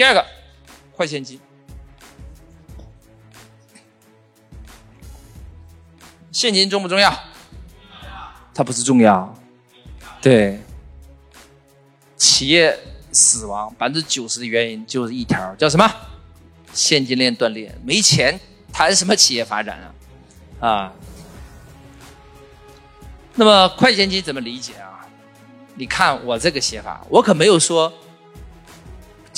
第二个，快现金。现金重不重要？它不是重要。对，企业死亡百分之九十的原因就是一条，叫什么？现金链断裂，没钱谈什么企业发展啊？啊。那么快现金怎么理解啊？你看我这个写法，我可没有说，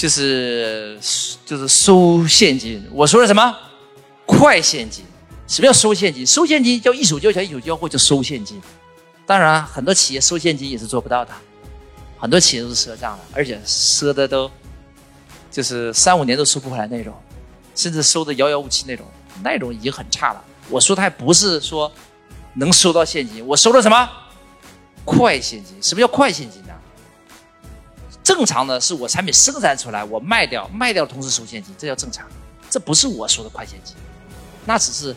就是就是收现金。我说的什么？快现金。什么叫收现金？收现金叫一手交钱一手交货，叫收现金。当然，很多企业收现金也是做不到的，很多企业都是赊账的，而且赊的都就是三五年都收不回来那种，甚至收的遥遥无期那种，那种已经很差了。我说的还不是说能收到现金，我收的什么快现金？什么叫快现金呢？正常的是我产品生产出来，我卖掉，卖掉同时收现金，这叫正常。这不是我说的快现金，那只是。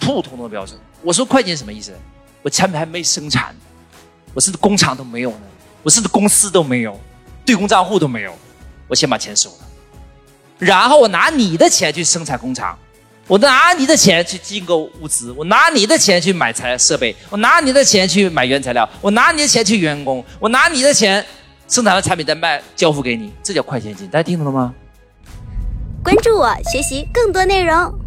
普通的标准，我说快钱什么意思？我产品还没生产，我甚至工厂都没有呢，我甚至公司都没有，对公账户都没有，我先把钱收了，然后我拿你的钱去生产工厂，我拿你的钱去进购物资，我拿你的钱去买材设备，我拿你的钱去买原材料，我拿你的钱去员工，我拿你的钱生产完产品再卖交付给你，这叫快现金，大家听懂了吗？关注我，学习更多内容。